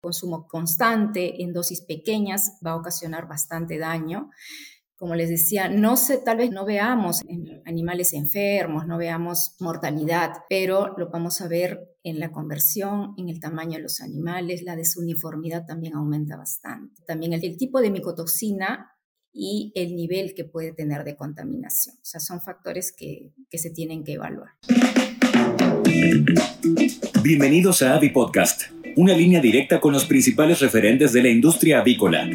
Consumo constante en dosis pequeñas va a ocasionar bastante daño. Como les decía, no sé, tal vez no veamos animales enfermos, no veamos mortalidad, pero lo vamos a ver en la conversión, en el tamaño de los animales, la desuniformidad también aumenta bastante. También el, el tipo de micotoxina y el nivel que puede tener de contaminación. O sea, son factores que, que se tienen que evaluar. Bienvenidos a Avi Podcast, una línea directa con los principales referentes de la industria avícola.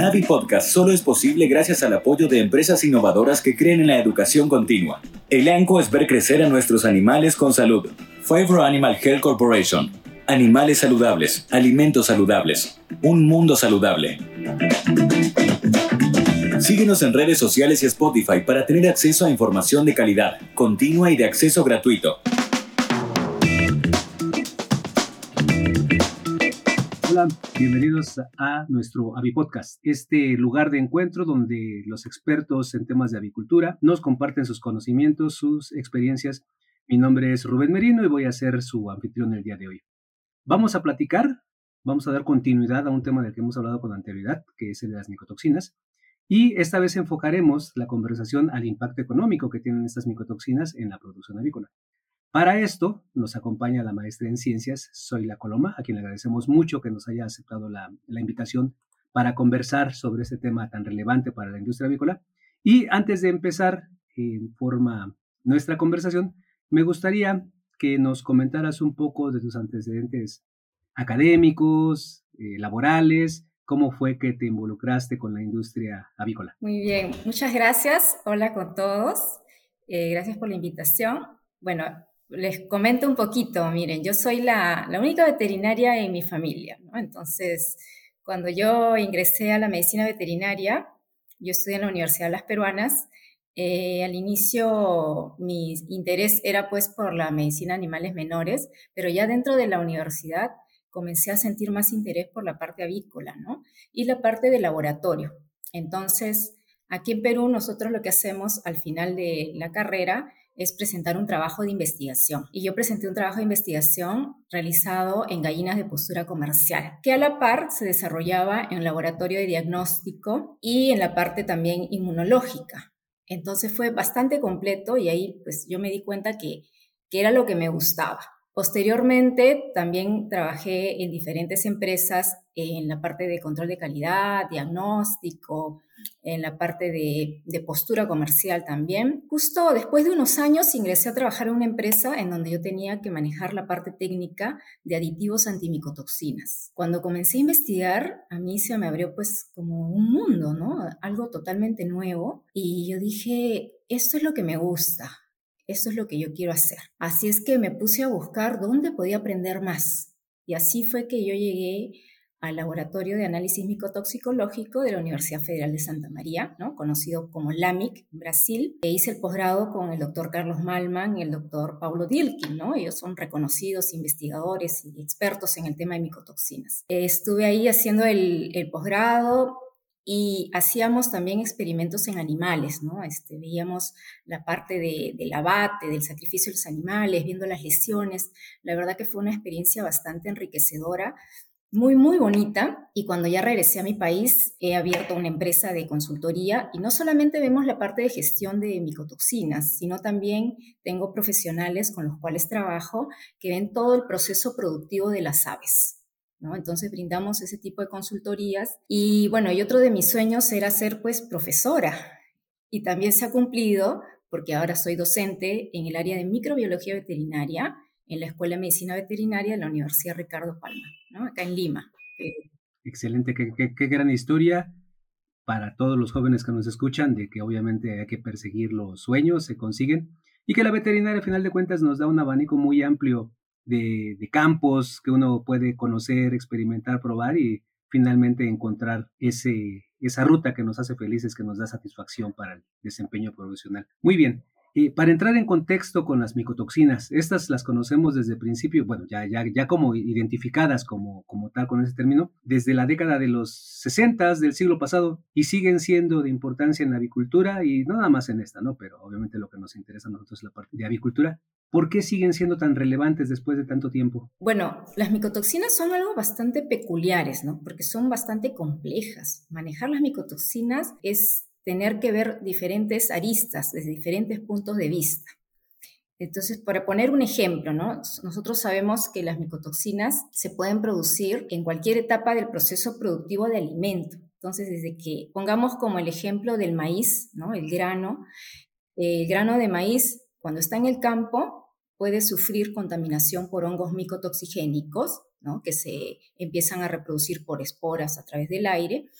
Avi Podcast solo es posible gracias al apoyo de empresas innovadoras que creen en la educación continua. El ANCO es ver crecer a nuestros animales con salud. Favor Animal Health Corporation. Animales saludables, alimentos saludables, un mundo saludable. Síguenos en redes sociales y Spotify para tener acceso a información de calidad, continua y de acceso gratuito. Hola, bienvenidos a nuestro Avipodcast, este lugar de encuentro donde los expertos en temas de avicultura nos comparten sus conocimientos, sus experiencias. Mi nombre es Rubén Merino y voy a ser su anfitrión el día de hoy. Vamos a platicar, vamos a dar continuidad a un tema del que hemos hablado con anterioridad, que es el de las micotoxinas, y esta vez enfocaremos la conversación al impacto económico que tienen estas micotoxinas en la producción avícola. Para esto nos acompaña la maestra en ciencias, Zoila Coloma, a quien le agradecemos mucho que nos haya aceptado la, la invitación para conversar sobre este tema tan relevante para la industria avícola. Y antes de empezar en forma nuestra conversación, me gustaría que nos comentaras un poco de tus antecedentes académicos, eh, laborales, ¿Cómo fue que te involucraste con la industria avícola? Muy bien, muchas gracias. Hola con todos. Eh, gracias por la invitación. Bueno, les comento un poquito. Miren, yo soy la, única veterinaria en mi familia. Entonces, cuando yo ingresé a la medicina veterinaria, yo estudié en la Universidad de las Peruanas. Eh, al inicio mi interés era pues por la medicina de animales menores, pero ya dentro de la universidad comencé a sentir más interés por la parte avícola, ¿no? Y la parte de laboratorio. Entonces, aquí en Perú nosotros lo que hacemos al final de la carrera es presentar un trabajo de investigación. Y yo presenté un trabajo de investigación realizado en gallinas de postura comercial, que a la par se desarrollaba en laboratorio de diagnóstico y en la parte también inmunológica. Entonces fue bastante completo y ahí pues yo me di cuenta que, que era lo que me gustaba. Posteriormente, también trabajé en diferentes empresas en la parte de control de calidad, diagnóstico, en la parte de, postura comercial también. Justo después de unos años ingresé a trabajar en una empresa en donde yo tenía que manejar la parte técnica de aditivos antimicotoxinas. Cuando comencé a investigar, a mí se me abrió pues como un mundo, ¿no? Algo totalmente nuevo. Y yo dije, esto es lo que me gusta eso es lo que yo quiero hacer. Así es que me puse a buscar dónde podía aprender más. Y así fue que yo llegué al Laboratorio de Análisis Micotoxicológico de la Universidad Federal de Santa María, ¿no? conocido como LAMIC, Brasil. E hice el posgrado con el doctor Carlos Malman y el doctor Paulo Dilkin. Ellos son reconocidos investigadores y expertos en el tema de micotoxinas. Estuve ahí haciendo el, el posgrado y hacíamos también experimentos en animales, ¿no? Este, veíamos la parte de, del abate, del sacrificio de los animales, viendo las lesiones. La verdad que fue una experiencia bastante enriquecedora, muy, muy bonita. Y cuando ya regresé a mi país, he abierto una empresa de consultoría y no solamente vemos la parte de gestión de micotoxinas, sino también tengo profesionales con los cuales trabajo que ven todo el proceso productivo de las aves. Entonces brindamos ese tipo de consultorías y bueno, y otro de mis sueños era ser pues profesora y también se ha cumplido porque ahora soy docente en el área de microbiología veterinaria en la Escuela de Medicina Veterinaria de la Universidad Ricardo Palma, ¿no? acá en Lima. Excelente, qué, gran historia para todos los jóvenes que nos escuchan, de que obviamente hay que perseguir los sueños, se consiguen, y que la veterinaria, a final de cuentas, nos da un abanico muy amplio de, campos que uno puede conocer, experimentar, probar y finalmente encontrar ese, esa ruta que nos hace felices, que nos da satisfacción para el desempeño profesional. Muy bien. Para entrar en contexto con las micotoxinas, estas las conocemos desde el principio, bueno, ya, ya, ya como identificadas como, como tal con ese término, desde la década de los 60 del siglo pasado y siguen siendo de importancia en la avicultura y nada más en esta, ¿no? Pero obviamente lo que nos interesa a nosotros es la parte de avicultura. ¿Por qué siguen siendo tan relevantes después de tanto tiempo? Bueno, las micotoxinas son algo bastante peculiares, ¿no? Porque son bastante complejas. Manejar las micotoxinas es tener que ver diferentes aristas desde diferentes puntos de vista. Entonces, para poner un ejemplo, ¿no? nosotros sabemos que las micotoxinas se pueden producir en cualquier etapa del proceso productivo de alimento. Entonces, desde que pongamos como el ejemplo del maíz, ¿no? el grano, el grano de maíz, cuando está en el campo, puede sufrir contaminación por hongos micotoxigénicos, ¿no? que se empiezan a reproducir por esporas a través del aire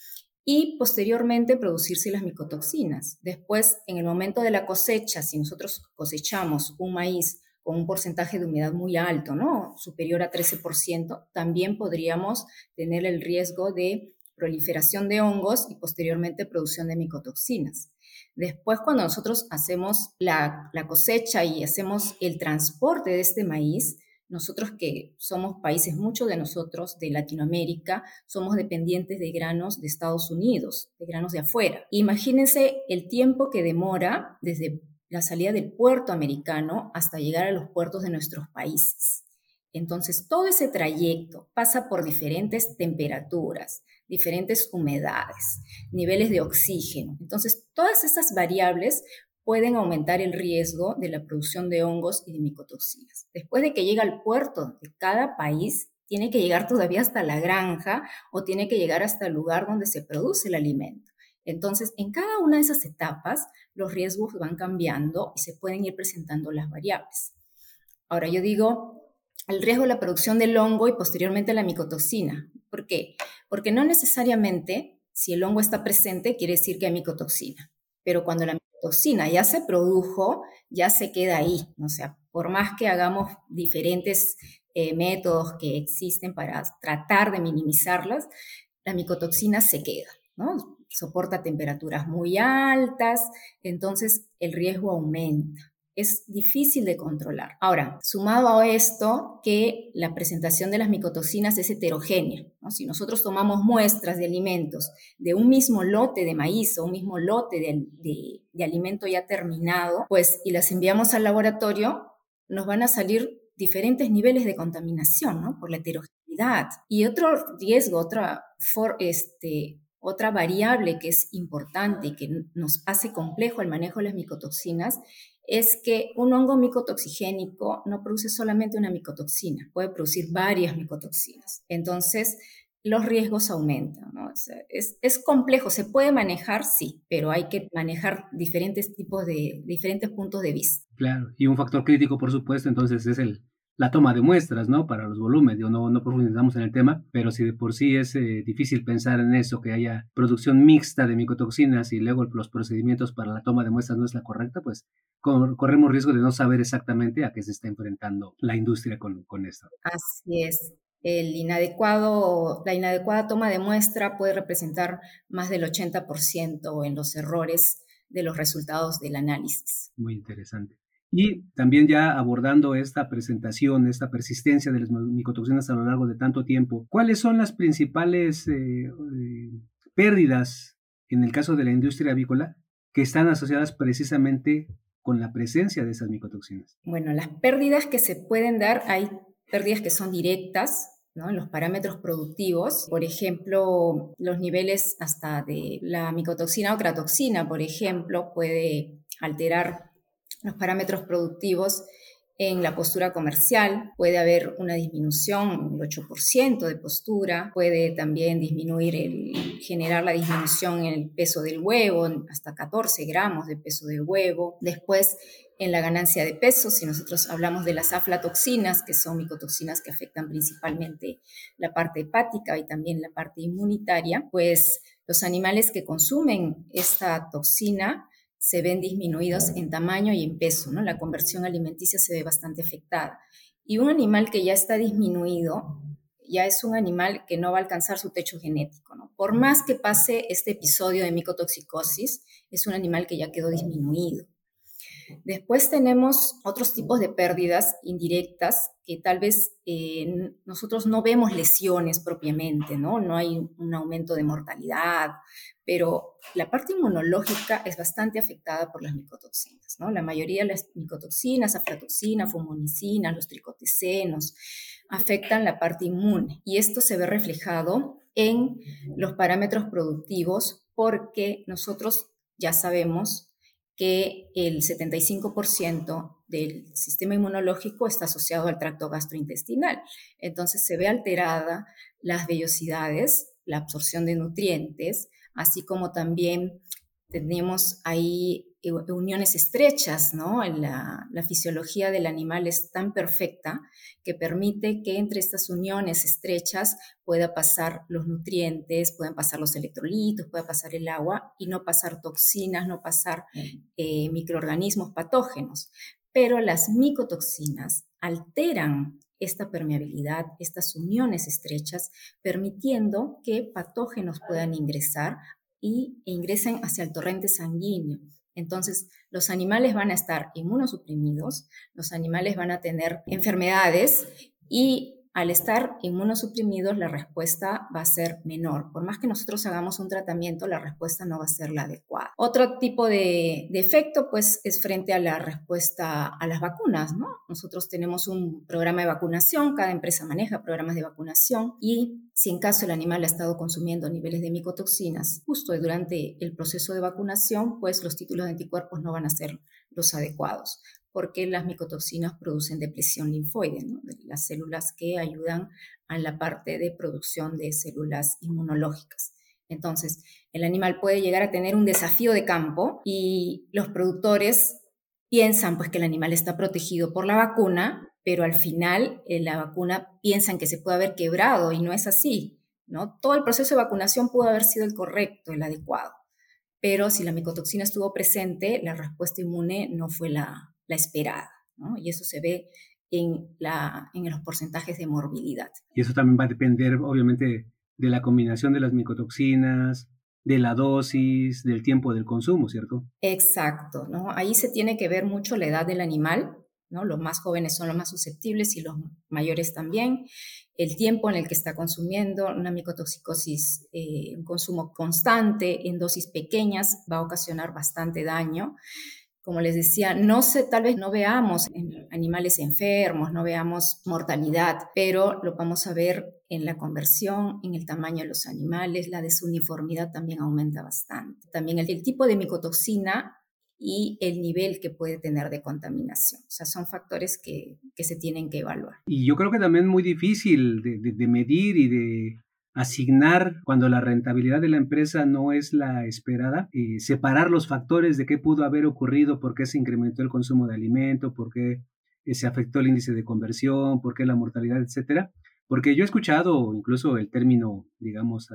y posteriormente producirse las micotoxinas. Después, en el momento de la cosecha, si nosotros cosechamos un maíz con un porcentaje de humedad muy alto, ¿no? superior a 13%, también podríamos tener el riesgo de proliferación de hongos y posteriormente producción de micotoxinas. Después, cuando nosotros hacemos la, la cosecha y hacemos el transporte de este maíz, nosotros que somos países, muchos de nosotros de Latinoamérica, somos dependientes de granos de Estados Unidos, de granos de afuera. Imagínense el tiempo que demora desde la salida del puerto americano hasta llegar a los puertos de nuestros países. Entonces, todo ese trayecto pasa por diferentes temperaturas, diferentes humedades, niveles de oxígeno. Entonces, todas esas variables pueden aumentar el riesgo de la producción de hongos y de micotoxinas. Después de que llega al puerto de cada país, tiene que llegar todavía hasta la granja o tiene que llegar hasta el lugar donde se produce el alimento. Entonces, en cada una de esas etapas, los riesgos van cambiando y se pueden ir presentando las variables. Ahora, yo digo el riesgo de la producción del hongo y posteriormente la micotoxina. ¿Por qué? Porque no necesariamente si el hongo está presente quiere decir que hay micotoxina, pero cuando la toxina ya se produjo, ya se queda ahí. O sea, por más que hagamos diferentes eh, métodos que existen para tratar de minimizarlas, la micotoxina se queda, ¿no? Soporta temperaturas muy altas, entonces el riesgo aumenta es difícil de controlar. Ahora, sumado a esto, que la presentación de las micotoxinas es heterogénea. Si nosotros tomamos muestras de alimentos de un mismo lote de maíz o un mismo lote de, alimento ya terminado, pues y las enviamos al laboratorio, nos van a salir diferentes niveles de contaminación, ¿no? Por la heterogeneidad. Y otro riesgo, otra, este, otra variable que es importante y que nos hace complejo el manejo de las micotoxinas es que un hongo micotoxigénico no produce solamente una micotoxina, puede producir varias micotoxinas. Entonces, los riesgos aumentan. es, complejo, se puede manejar, sí, pero hay que manejar diferentes tipos de, diferentes puntos de vista. Claro, y un factor crítico, por supuesto, entonces es el, la toma de muestras, ¿no? Para los volúmenes, no, no profundizamos en el tema, pero si de por sí es eh, difícil pensar en eso, que haya producción mixta de micotoxinas y luego los procedimientos para la toma de muestras no es la correcta, pues corremos riesgo de no saber exactamente a qué se está enfrentando la industria con, con esto. Así es. El inadecuado, la inadecuada toma de muestra puede representar más del 80% en los errores de los resultados del análisis. Muy interesante. Y también ya abordando esta presentación, esta persistencia de las micotoxinas a lo largo de tanto tiempo, ¿cuáles son las principales eh, eh, pérdidas en el caso de la industria avícola que están asociadas precisamente con la presencia de esas micotoxinas? Bueno, las pérdidas que se pueden dar, hay pérdidas que son directas, ¿no? en los parámetros productivos, por ejemplo, los niveles hasta de la micotoxina o cratoxina, por ejemplo, puede alterar los parámetros productivos en la postura comercial, puede haber una disminución del 8% de postura, puede también disminuir el, generar la disminución en el peso del huevo, hasta 14 gramos de peso del huevo. Después, en la ganancia de peso, si nosotros hablamos de las aflatoxinas, que son micotoxinas que afectan principalmente la parte hepática y también la parte inmunitaria, pues los animales que consumen esta toxina se ven disminuidos en tamaño y en peso, ¿no? La conversión alimenticia se ve bastante afectada. Y un animal que ya está disminuido, ya es un animal que no va a alcanzar su techo genético, ¿no? Por más que pase este episodio de micotoxicosis, es un animal que ya quedó disminuido. Después tenemos otros tipos de pérdidas indirectas que tal vez eh, nosotros no vemos lesiones propiamente, ¿no? No hay un aumento de mortalidad, pero la parte inmunológica es bastante afectada por las micotoxinas, ¿no? La mayoría de las micotoxinas, aflatoxina, fumonicina, los tricotecenos, afectan la parte inmune y esto se ve reflejado en los parámetros productivos porque nosotros ya sabemos que el 75% del sistema inmunológico está asociado al tracto gastrointestinal. Entonces se ve alterada las vellosidades, la absorción de nutrientes, así como también tenemos ahí uniones estrechas, ¿no? La, la, fisiología del animal es tan perfecta que permite que entre estas uniones estrechas pueda pasar los nutrientes, puedan pasar los electrolitos, pueda pasar el agua y no pasar toxinas, no pasar eh, microorganismos patógenos. Pero las micotoxinas alteran esta permeabilidad, estas uniones estrechas, permitiendo que patógenos puedan ingresar y ingresen hacia el torrente sanguíneo. Entonces, los animales van a estar inmunosuprimidos, los animales van a tener enfermedades y al estar inmunosuprimidos la respuesta va a ser menor. Por más que nosotros hagamos un tratamiento, la respuesta no va a ser la adecuada. Otro tipo de, efecto, pues, es frente a la respuesta a las vacunas, ¿no? Nosotros tenemos un programa de vacunación, cada empresa maneja programas de vacunación y si en caso el animal ha estado consumiendo niveles de micotoxinas justo durante el proceso de vacunación, pues los títulos de anticuerpos no van a ser los adecuados porque las micotoxinas producen depresión linfoide, las células que ayudan a la parte de producción de células inmunológicas. Entonces, el animal puede llegar a tener un desafío de campo y los productores piensan pues que el animal está protegido por la vacuna, pero al final eh, la vacuna piensan que se puede haber quebrado y no es así, ¿no? Todo el proceso de vacunación pudo haber sido el correcto, el adecuado, pero si la micotoxina estuvo presente, la respuesta inmune no fue la, la esperada, ¿no? Y eso se ve en, la, en los porcentajes de morbilidad. Y eso también va a depender, obviamente, de la combinación de las micotoxinas, de la dosis, del tiempo del consumo, ¿cierto? Exacto, ¿no? Ahí se tiene que ver mucho la edad del animal, ¿no? Los más jóvenes son los más susceptibles y los mayores también. El tiempo en el que está consumiendo una micotoxicosis, eh, un consumo constante en dosis pequeñas va a ocasionar bastante daño como les decía, no sé, tal vez no veamos animales enfermos, no veamos mortalidad, pero lo vamos a ver en la conversión, en el tamaño de los animales, la desuniformidad también aumenta bastante. También el, tipo de micotoxina y el nivel que puede tener de contaminación. O sea, son factores que, se tienen que evaluar. Y yo creo que también es muy difícil de medir y de asignar cuando la rentabilidad de la empresa no es la esperada, y separar los factores de qué pudo haber ocurrido, por qué se incrementó el consumo de alimento, por qué eh, se afectó el índice de conversión, por qué la mortalidad, etcétera. Porque yo he escuchado incluso el término, digamos,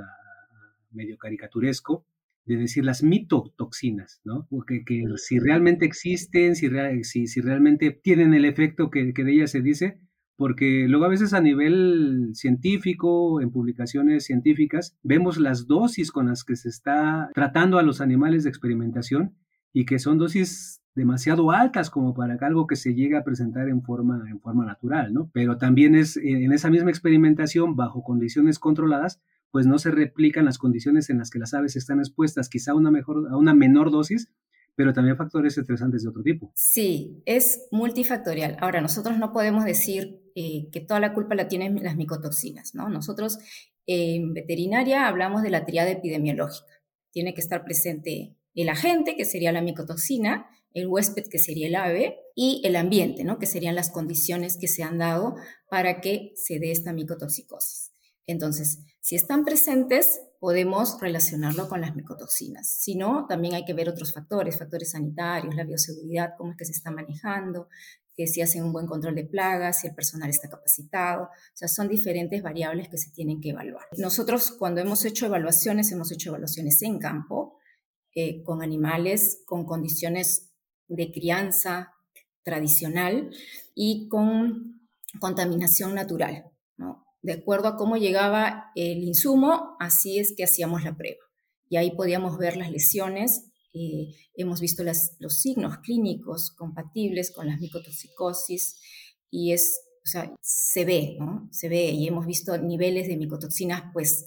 medio caricaturesco, de decir las mitotoxinas, ¿no? Porque que si realmente existen, si, si, si, realmente tienen el efecto que, que de ellas se dice, porque luego a veces a nivel científico, en publicaciones científicas, vemos las dosis con las que se está tratando a los animales de experimentación y que son dosis demasiado altas como para que algo que se llegue a presentar en forma, en forma natural, ¿no? Pero también es en esa misma experimentación, bajo condiciones controladas, pues no se replican las condiciones en las que las aves están expuestas, quizá una, mejor, a una menor dosis, pero también factores estresantes de otro tipo. Sí, es multifactorial. Ahora, nosotros no podemos decir eh, que toda la culpa la tienen las micotoxinas, ¿no? Nosotros en veterinaria hablamos de la triada epidemiológica. Tiene que estar presente el agente, que sería la micotoxina, el huésped, que sería el ave, y el ambiente, ¿no? que serían las condiciones que se han dado para que se dé esta micotoxicosis. Entonces, si están presentes, podemos relacionarlo con las micotoxinas. Si no, también hay que ver otros factores, factores sanitarios, la bioseguridad, cómo es que se está manejando, que si hacen un buen control de plagas, si el personal está capacitado. O sea, son diferentes variables que se tienen que evaluar. Nosotros cuando hemos hecho evaluaciones, hemos hecho evaluaciones en campo, eh, con animales con condiciones de crianza tradicional y con contaminación natural. De acuerdo a cómo llegaba el insumo, así es que hacíamos la prueba. Y ahí podíamos ver las lesiones eh, hemos visto los signos clínicos compatibles con las micotoxicosis y es, o sea, se ve, ¿no? Se ve y hemos visto niveles de micotoxinas, pues,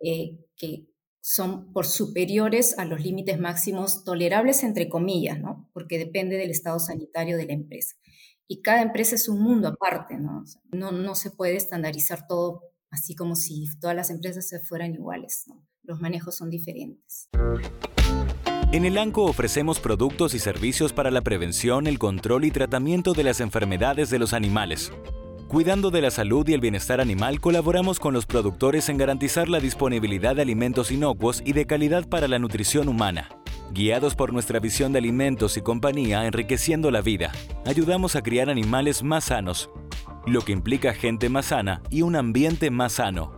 eh, que son por superiores a los límites máximos tolerables, entre comillas, ¿no? Porque depende del estado sanitario de la empresa. Y cada empresa es un mundo aparte, ¿no? no, se puede estandarizar todo así como si todas las empresas se fueran iguales. Los manejos son diferentes. En el ANCO ofrecemos productos y servicios para la prevención, el control y tratamiento de las enfermedades de los animales. Cuidando de la salud y el bienestar animal, colaboramos con los productores en garantizar la disponibilidad de alimentos inocuos y de calidad para la nutrición humana. Guiados por nuestra visión de alimentos y compañía enriqueciendo la vida, ayudamos a criar animales más sanos, lo que implica gente más sana y un ambiente más sano.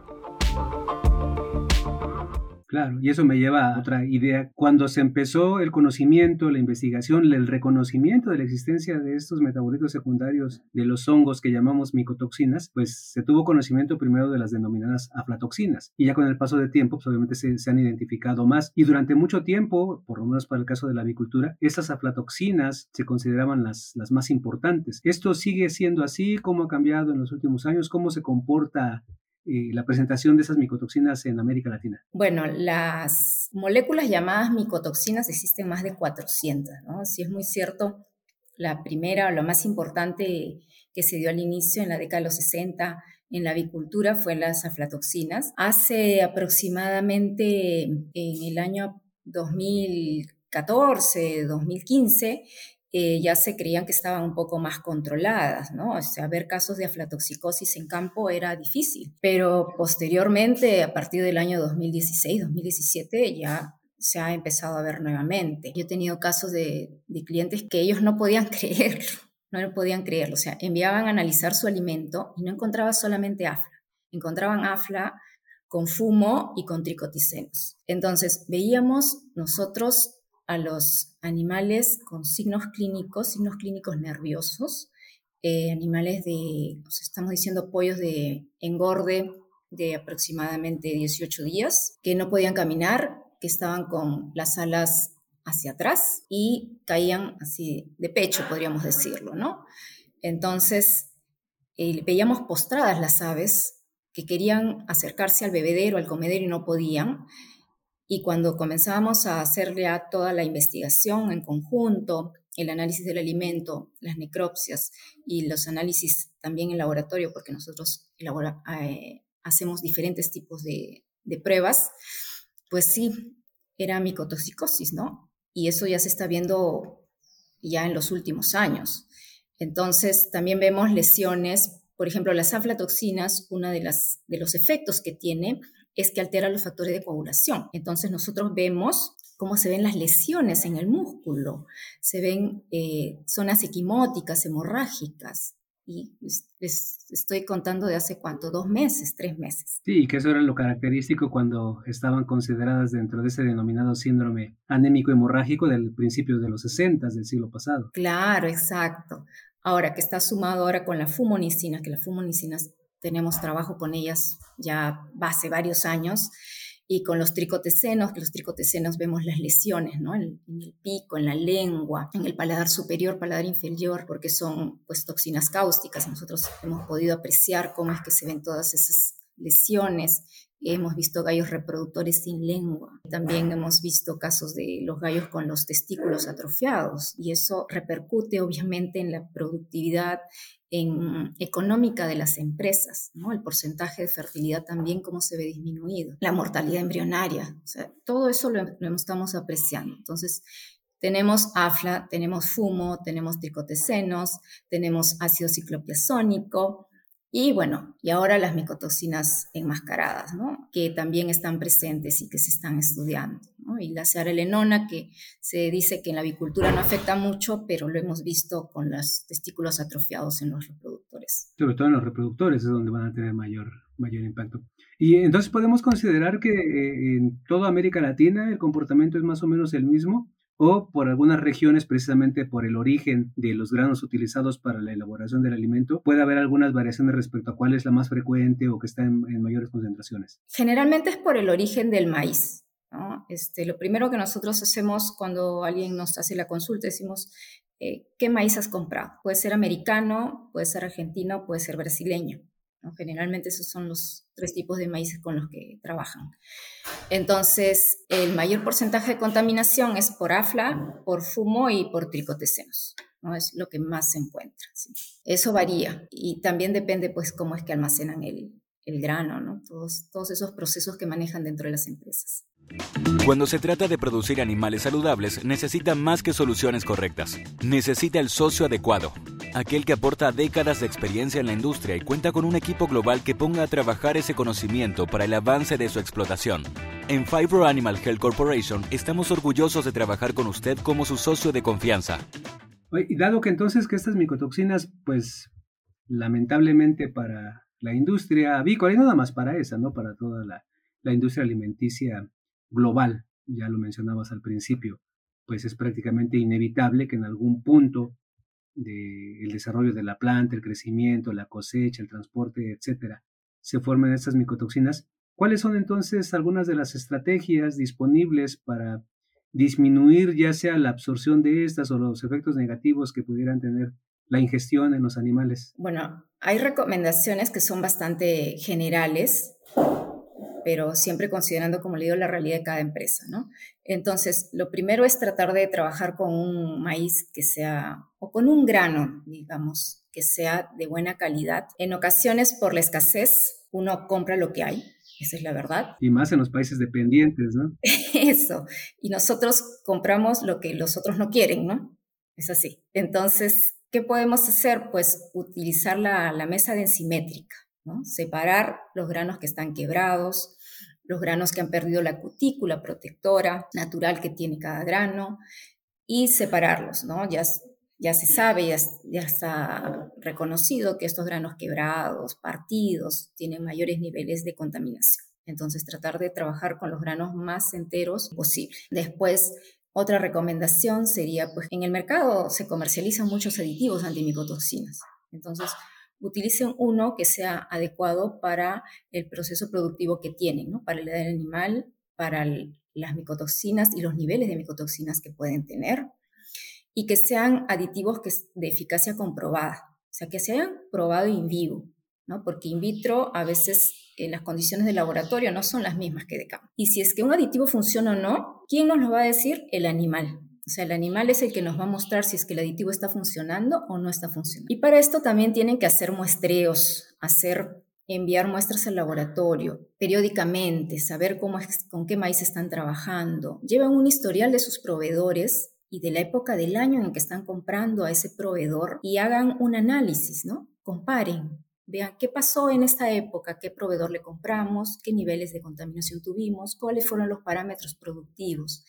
Claro, y eso me lleva a otra idea. Cuando se empezó el conocimiento, la investigación, el reconocimiento de la existencia de estos metabolitos secundarios de los hongos que llamamos micotoxinas, pues se tuvo conocimiento primero de las denominadas aflatoxinas. Y ya con el paso del tiempo, pues obviamente se, han identificado más. Y durante mucho tiempo, por lo menos para el caso de la avicultura, esas aflatoxinas se consideraban las, las más importantes. ¿Esto sigue siendo así? ¿Cómo ha cambiado en los últimos años? ¿Cómo se comporta la presentación de esas micotoxinas en América Latina? Bueno, las moléculas llamadas micotoxinas existen más de 400, ¿no? Si es muy cierto, la primera o la más importante que se dio al inicio en la década de los 60 en la avicultura fue las aflatoxinas. Hace aproximadamente en el año 2014, 2015, eh, ya se creían que estaban un poco más controladas, ¿no? O sea, ver casos de aflatoxicosis en campo era difícil, pero posteriormente, a partir del año 2016, 2017, ya se ha empezado a ver nuevamente. Yo he tenido casos de, de clientes que ellos no podían creerlo, no podían creerlo, o sea, enviaban a analizar su alimento y no encontraban solamente afla, encontraban afla con fumo y con tricoticenos. Entonces, veíamos nosotros a los animales con signos clínicos, signos clínicos nerviosos, eh, animales de, estamos diciendo pollos de engorde de aproximadamente 18 días, que no podían caminar, que estaban con las alas hacia atrás y caían así de pecho, podríamos decirlo, ¿no? Entonces, eh, veíamos postradas las aves que querían acercarse al bebedero, al comedero y no podían. Y cuando comenzábamos a hacerle a toda la investigación en conjunto, el análisis del alimento, las necropsias y los análisis también en laboratorio, porque nosotros eh, hacemos diferentes tipos de, pruebas, pues sí, era micotoxicosis, ¿no? Y eso ya se está viendo ya en los últimos años. Entonces, también vemos lesiones, por ejemplo, las aflatoxinas, uno de, las, de los efectos que tiene es que altera los factores de coagulación. Entonces nosotros vemos cómo se ven las lesiones en el músculo, se ven eh, zonas equimóticas, hemorrágicas, y les, estoy contando de hace cuánto, dos meses, tres meses. Sí, que eso era lo característico cuando estaban consideradas dentro de ese denominado síndrome anémico hemorrágico del principio de los 60 del siglo pasado. Claro, exacto. Ahora que está sumado ahora con la fumonicina, que la fumonicina tenemos trabajo con ellas ya hace varios años, y con los tricotecenos, que los tricotecenos vemos las lesiones, ¿no? En, el pico, en la lengua, en el paladar superior, paladar inferior, porque son pues toxinas cáusticas. Nosotros hemos podido apreciar cómo es que se ven todas esas lesiones. Hemos visto gallos reproductores sin lengua. También hemos visto casos de los gallos con los testículos atrofiados y eso repercute obviamente en la productividad en, económica de las empresas, ¿no? El porcentaje de fertilidad también, cómo se ve disminuido, la mortalidad embrionaria, o sea, todo eso lo, lo estamos apreciando. Entonces, tenemos afla, tenemos fumo, tenemos tricotecenos, tenemos ácido ciclopiazónico, y bueno, y ahora las micotoxinas enmascaradas, ¿no? que también están presentes y que se están estudiando. ¿no? Y la cearelenona, que se dice que en la avicultura no afecta mucho, pero lo hemos visto con los testículos atrofiados en los reproductores. Sobre todo en los reproductores es donde van a tener mayor, mayor impacto. Y entonces podemos considerar que eh, en toda América Latina el comportamiento es más o menos el mismo o por algunas regiones, precisamente por el origen de los granos utilizados para la elaboración del alimento, puede haber algunas variaciones respecto a cuál es la más frecuente o que está en, mayores concentraciones. Generalmente es por el origen del maíz. Este, lo primero que nosotros hacemos cuando alguien nos hace la consulta, decimos, eh, ¿qué maíz has comprado? Puede ser americano, puede ser argentino, puede ser brasileño. Generalmente esos son los tres tipos de maíces con los que trabajan. Entonces, el mayor porcentaje de contaminación es por afla, por fumo y por tricotecenos. ¿no? Es lo que más se encuentra. Eso varía y también depende pues cómo es que almacenan el, el grano, ¿no? todos, todos esos procesos que manejan dentro de las empresas. Cuando se trata de producir animales saludables, necesita más que soluciones correctas. Necesita el socio adecuado, aquel que aporta décadas de experiencia en la industria y cuenta con un equipo global que ponga a trabajar ese conocimiento para el avance de su explotación. En Fibro Animal Health Corporation estamos orgullosos de trabajar con usted como su socio de confianza. Y dado que entonces que estas micotoxinas, pues lamentablemente para la industria avícola y nada más para esa, ¿no? Para toda la, la industria alimenticia global, ya lo mencionabas al principio, pues es prácticamente inevitable que en algún punto del desarrollo de la planta, el crecimiento, la cosecha, el transporte, etcétera, se formen estas micotoxinas. ¿Cuáles son entonces algunas de las estrategias disponibles para disminuir ya sea la absorción de estas o los efectos negativos que pudieran tener la ingestión en los animales? Bueno, hay recomendaciones que son bastante generales pero siempre considerando, como le digo, la realidad de cada empresa, ¿no? Entonces, lo primero es tratar de trabajar con un maíz que sea, o con un grano, digamos, que sea de buena calidad. En ocasiones, por la escasez, uno compra lo que hay, esa es la verdad. Y más en los países dependientes, ¿no? Eso. Y nosotros compramos lo que los otros no quieren, ¿no? Es así. Entonces, ¿qué podemos hacer? Pues utilizar la, la mesa densimétrica. Separar los granos que están quebrados, los granos que han perdido la cutícula protectora natural que tiene cada grano y separarlos, ¿no? Ya, se sabe, ya, ya está reconocido que estos granos quebrados, partidos, tienen mayores niveles de contaminación. Entonces, tratar de trabajar con los granos más enteros posible. Después, otra recomendación sería, pues en el mercado se comercializan muchos aditivos antimicotoxinas. Entonces, utilicen uno que sea adecuado para el proceso productivo que tienen, para la edad del animal, para las micotoxinas y los niveles de micotoxinas que pueden tener, y que sean aditivos que, de eficacia comprobada, o sea, que se hayan probado in vivo, porque in vitro a veces en eh, las condiciones de laboratorio no son las mismas que de campo. Y si es que un aditivo funciona o no, ¿quién nos lo va a decir? El animal. O sea, el animal es el que nos va a mostrar si es que el aditivo está funcionando o no está funcionando. Y para esto también tienen que hacer muestreos, hacer enviar muestras al laboratorio periódicamente, saber cómo con qué maíz están trabajando. Llevan un historial de sus proveedores y de la época del año en que están comprando a ese proveedor y hagan un análisis, ¿no? Comparen, vean qué pasó en esta época, qué proveedor le compramos, qué niveles de contaminación tuvimos, cuáles fueron los parámetros productivos.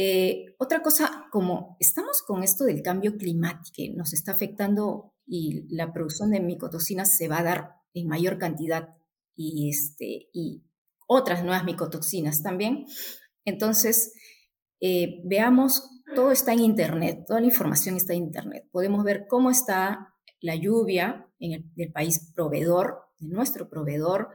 Eh, otra cosa, como estamos con esto del cambio climático que nos está afectando y la producción de micotoxinas se va a dar en mayor cantidad y, este, otras nuevas micotoxinas también. Entonces, eh, veamos, todo está en Internet, toda la información está en Internet. Podemos ver cómo está la lluvia en el, del país proveedor, de nuestro proveedor,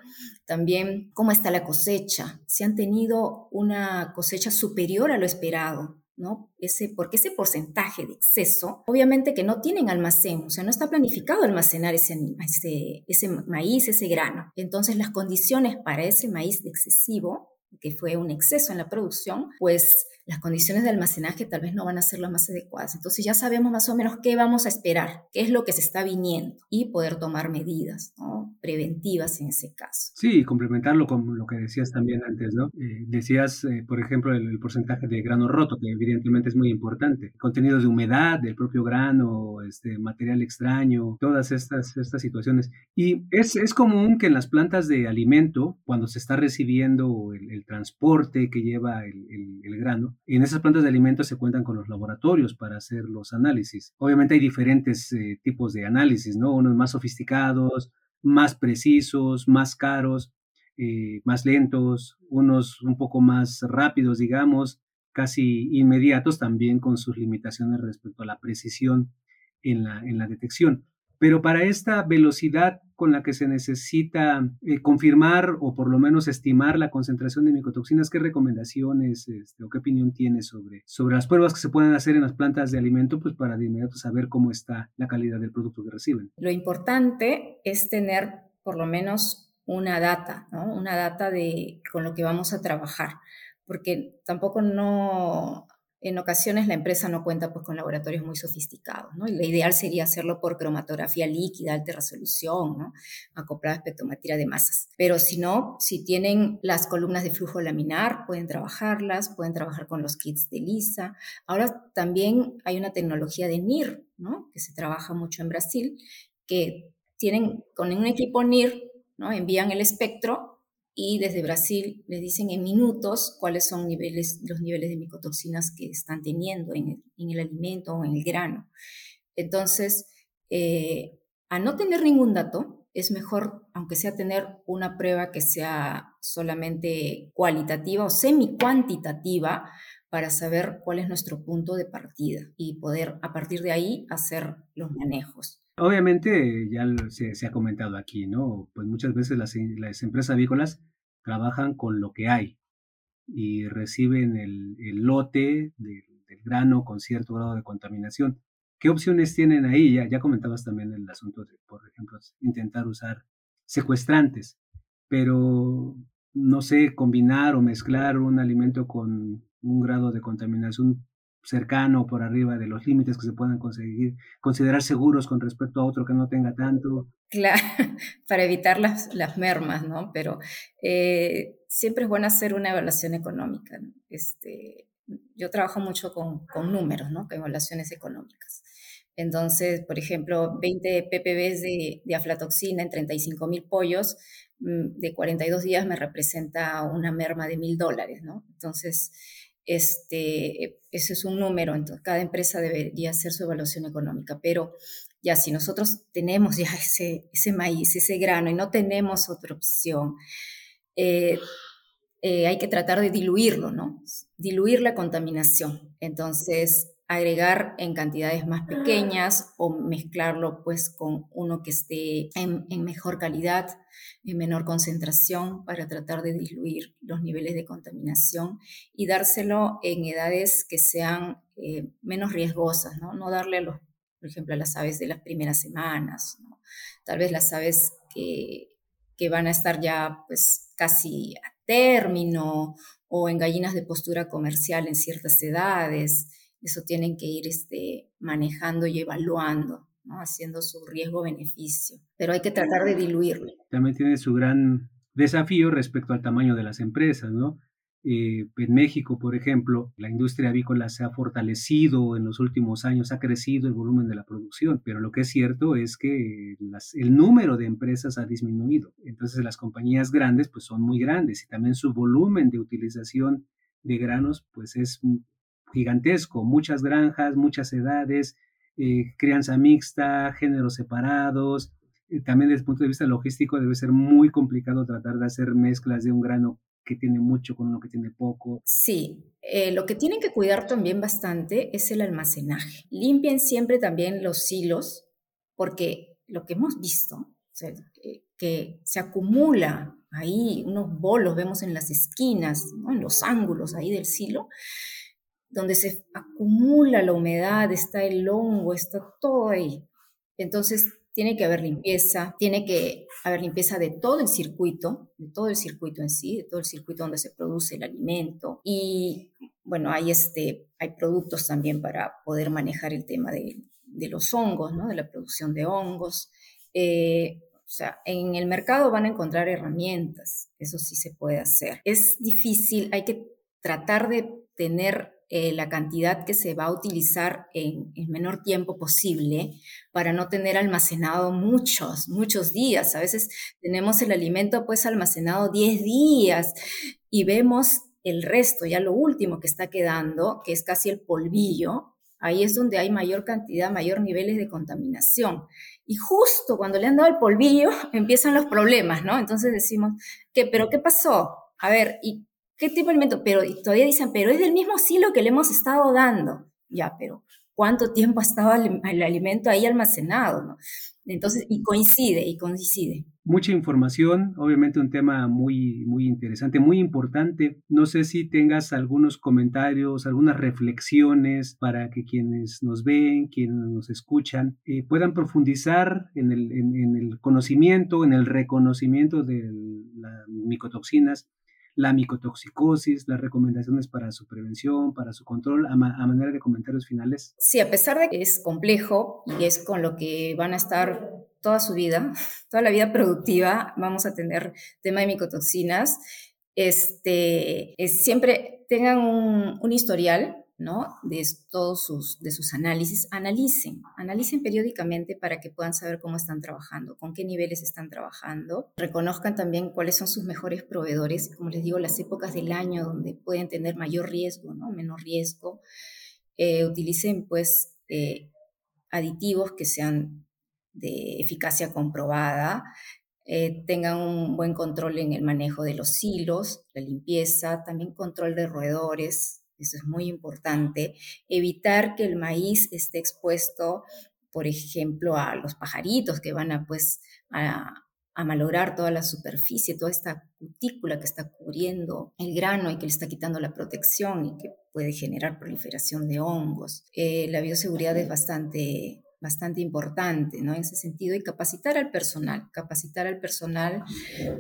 también cómo está la cosecha, si han tenido una cosecha superior a lo esperado, ¿no? Ese, porque ese porcentaje de exceso, obviamente que no tienen almacén, o sea, no está planificado almacenar ese, ese, ese maíz, ese grano. Entonces, las condiciones para ese maíz excesivo, que fue un exceso en la producción, pues las condiciones de almacenaje tal vez no van a ser las más adecuadas. Entonces ya sabemos más o menos qué vamos a esperar, qué es lo que se está viniendo y poder tomar medidas preventivas en ese caso. Sí, complementarlo con lo que decías también antes, ¿no? Eh, decías, eh, por ejemplo, el, porcentaje de grano roto, que evidentemente es muy importante. Contenido de humedad del propio grano, este, material extraño, todas estas, estas situaciones. Y es, es común que en las plantas de alimento, cuando se está recibiendo el, transporte que lleva el, el grano, en esas plantas de alimentos se cuentan con los laboratorios para hacer los análisis. Obviamente hay diferentes eh, tipos de análisis, ¿no? Unos más sofisticados, más precisos, más caros, eh, más lentos, unos un poco más rápidos, digamos, casi inmediatos también con sus limitaciones respecto a la precisión en la, en la detección. Pero para esta velocidad con la que se necesita eh, confirmar o por lo menos estimar la concentración de micotoxinas, ¿qué recomendaciones este, o qué opinión tiene sobre, sobre las pruebas que se pueden hacer en las plantas de alimento pues para de inmediato saber cómo está la calidad del producto que reciben? Lo importante es tener por lo menos una data, ¿no? Una data de con lo que vamos a trabajar, porque tampoco no en ocasiones la empresa no cuenta pues, con laboratorios muy sofisticados, ¿no? Y lo ideal sería hacerlo por cromatografía líquida, alta resolución, ¿no? Acoplada espectrometría de masas. Pero si no, si tienen las columnas de flujo laminar, pueden trabajarlas, pueden trabajar con los kits de LISA. Ahora también hay una tecnología de NIR, ¿no? Que se trabaja mucho en Brasil, que tienen con un equipo NIR, ¿no? Envían el espectro y desde Brasil les dicen en minutos cuáles son niveles, los niveles de micotoxinas que están teniendo en el, alimento o en el grano. Entonces, eh, a no tener ningún dato, es mejor, aunque sea tener una prueba que sea solamente cualitativa o semi-cuantitativa, para saber cuál es nuestro punto de partida y poder a partir de ahí hacer los manejos. Obviamente, ya se, ha comentado aquí, ¿no? Pues muchas veces las, empresas avícolas trabajan con lo que hay y reciben el, lote del, grano con cierto grado de contaminación. ¿Qué opciones tienen ahí? Ya, ya comentabas también el asunto de, por ejemplo, intentar usar secuestrantes, pero no sé, combinar o mezclar un alimento con un grado de contaminación cercano por arriba de los límites que se puedan conseguir, considerar seguros con respecto a otro que no tenga tanto. Claro, para evitar las, las mermas, ¿no? Pero eh, siempre es bueno hacer una evaluación económica. Este, yo trabajo mucho con, con números, ¿no? Con evaluaciones económicas. Entonces, por ejemplo, 20 ppb de, de aflatoxina en 35 mil pollos mm, de 42 días me representa una merma de mil dólares, ¿no? Entonces, este, ese es un número, entonces cada empresa debería hacer su evaluación económica, pero ya si nosotros tenemos ya ese, ese maíz, ese grano y no tenemos otra opción, eh, eh, hay que tratar de diluirlo, ¿no? Diluir la contaminación. Entonces, agregar en cantidades más pequeñas o mezclarlo pues con uno que esté en, mejor calidad, en menor concentración para tratar de diluir los niveles de contaminación y dárselo en edades que sean eh, menos riesgosas, ¿no? No darle, a los, por ejemplo, a las aves de las primeras semanas, tal vez las aves que, que van a estar ya pues casi a término o en gallinas de postura comercial en ciertas edades eso tienen que ir este, manejando y evaluando, ¿no? haciendo su riesgo-beneficio. Pero hay que tratar de diluirlo. También tiene su gran desafío respecto al tamaño de las empresas, ¿no? Eh, en México, por ejemplo, la industria avícola se ha fortalecido en los últimos años, ha crecido el volumen de la producción, pero lo que es cierto es que el número de empresas ha disminuido. Entonces las compañías grandes pues son muy grandes y también su volumen de utilización de granos pues es gigantesco, muchas granjas, muchas edades, eh, crianza mixta, géneros separados. Eh, también desde el punto de vista logístico debe ser muy complicado tratar de hacer mezclas de un grano que tiene mucho con uno que tiene poco. Sí, eh, lo que tienen que cuidar también bastante es el almacenaje. Limpien siempre también los silos, porque lo que hemos visto, que se acumula ahí unos bolos, vemos en las esquinas, en los ángulos ahí del silo, donde se acumula la humedad, está el hongo, está todo ahí. Entonces, tiene que haber limpieza, tiene que haber limpieza de todo el circuito, de todo el circuito en sí, de todo el circuito donde se produce el alimento. Y bueno, hay, este, hay productos también para poder manejar el tema de, los hongos, ¿no? de la producción de hongos. Eh, o sea, en el mercado van a encontrar herramientas, eso sí se puede hacer. Es difícil, hay que tratar de tener eh, la cantidad que se va a utilizar en el menor tiempo posible para no tener almacenado muchos, muchos días. A veces tenemos el alimento pues almacenado 10 días y vemos el resto, ya lo último que está quedando, que es casi el polvillo, ahí es donde hay mayor cantidad, mayor niveles de contaminación. Y justo cuando le han dado el polvillo, empiezan los problemas, ¿no? Entonces decimos, ¿qué, ¿pero qué pasó? A ver, ¿y ¿Qué tipo de alimento? Pero todavía dicen, pero es del mismo silo que le hemos estado dando. Ya, pero ¿cuánto tiempo ha estado el, alimento ahí almacenado? Entonces, y coincide, y coincide. Mucha información, obviamente un tema muy, muy interesante, muy importante. No sé si tengas algunos comentarios, algunas reflexiones para que quienes nos ven, quienes nos escuchan, eh, puedan profundizar en el, en el conocimiento, en el reconocimiento de las micotoxinas la micotoxicosis, las recomendaciones para su prevención, para su control, a, manera de comentarios finales? Sí, a pesar de que es complejo y es con lo que van a estar toda su vida, toda la vida productiva, vamos a tener tema de micotoxinas, este, es, siempre tengan un, un historial ¿no? De todos sus, de sus análisis, analicen, analicen periódicamente para que puedan saber cómo están trabajando, con qué niveles están trabajando, reconozcan también cuáles son sus mejores proveedores, como les digo, las épocas del año donde pueden tener mayor riesgo, ¿no? Menor riesgo, eh, utilicen pues eh, aditivos que sean de eficacia comprobada, eh, tengan un buen control en el manejo de los hilos, la limpieza, también control de roedores, eso es muy importante, evitar que el maíz esté expuesto, por ejemplo, a los pajaritos que van a, pues, a, malograr toda la superficie, toda esta cutícula que está cubriendo el grano y que le está quitando la protección y que puede generar proliferación de hongos. Eh, la bioseguridad es bastante bastante importante, ¿no? En ese sentido, y capacitar al personal, capacitar al personal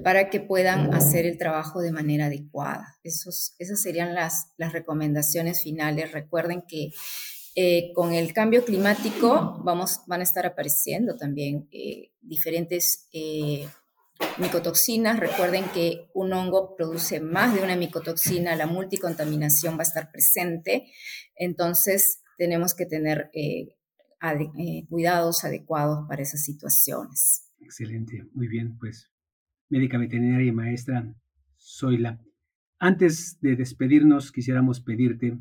para que puedan hacer el trabajo de manera adecuada. Esos, esas serían las, las recomendaciones finales. Recuerden que eh, con el cambio climático vamos, van a estar apareciendo también eh, diferentes eh, micotoxinas. Recuerden que un hongo produce más de una micotoxina, la multicontaminación va a estar presente, entonces tenemos que tener cuidados adecuados para esas situaciones. Excelente, muy bien, pues médica veterinaria y maestra Zoila. Antes de despedirnos, quisiéramos pedirte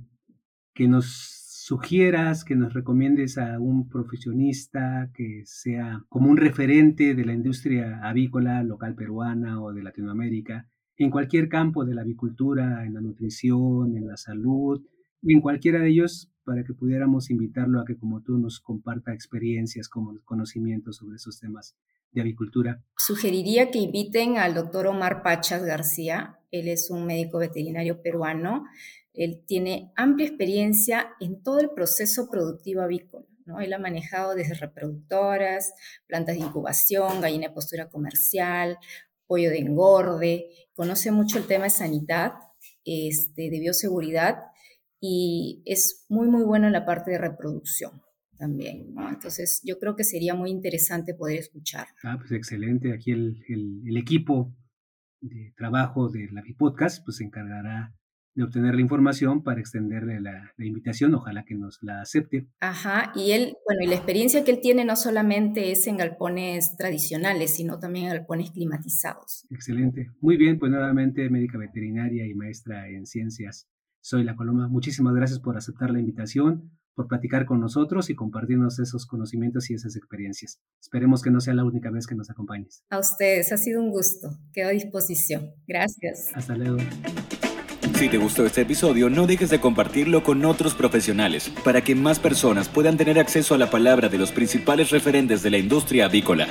que nos sugieras, que nos recomiendes a un profesionista que sea como un referente de la industria avícola local peruana o de Latinoamérica, en cualquier campo de la avicultura, en la nutrición, en la salud, en cualquiera de ellos para que pudiéramos invitarlo a que como tú nos comparta experiencias, como conocimientos sobre esos temas de avicultura. Sugeriría que inviten al doctor Omar Pachas García. Él es un médico veterinario peruano. Él tiene amplia experiencia en todo el proceso productivo avícola. ¿no? Él ha manejado desde reproductoras, plantas de incubación, gallina de postura comercial, pollo de engorde. Conoce mucho el tema de sanidad, este, de bioseguridad y es muy, muy bueno en la parte de reproducción también, Entonces, yo creo que sería muy interesante poder escuchar. Ah, pues excelente. Aquí el, el, equipo de trabajo de la Podcast pues se encargará de obtener la información para extenderle la, la, invitación, ojalá que nos la acepte. Ajá, y él, bueno, y la experiencia que él tiene no solamente es en galpones tradicionales, sino también en galpones climatizados. Excelente, muy bien, pues nuevamente médica veterinaria y maestra en ciencias soy La Coloma. Muchísimas gracias por aceptar la invitación, por platicar con nosotros y compartirnos esos conocimientos y esas experiencias. Esperemos que no sea la única vez que nos acompañes. A ustedes, ha sido un gusto. Quedo a disposición. Gracias. Hasta luego. Si te gustó este episodio, no dejes de compartirlo con otros profesionales para que más personas puedan tener acceso a la palabra de los principales referentes de la industria avícola.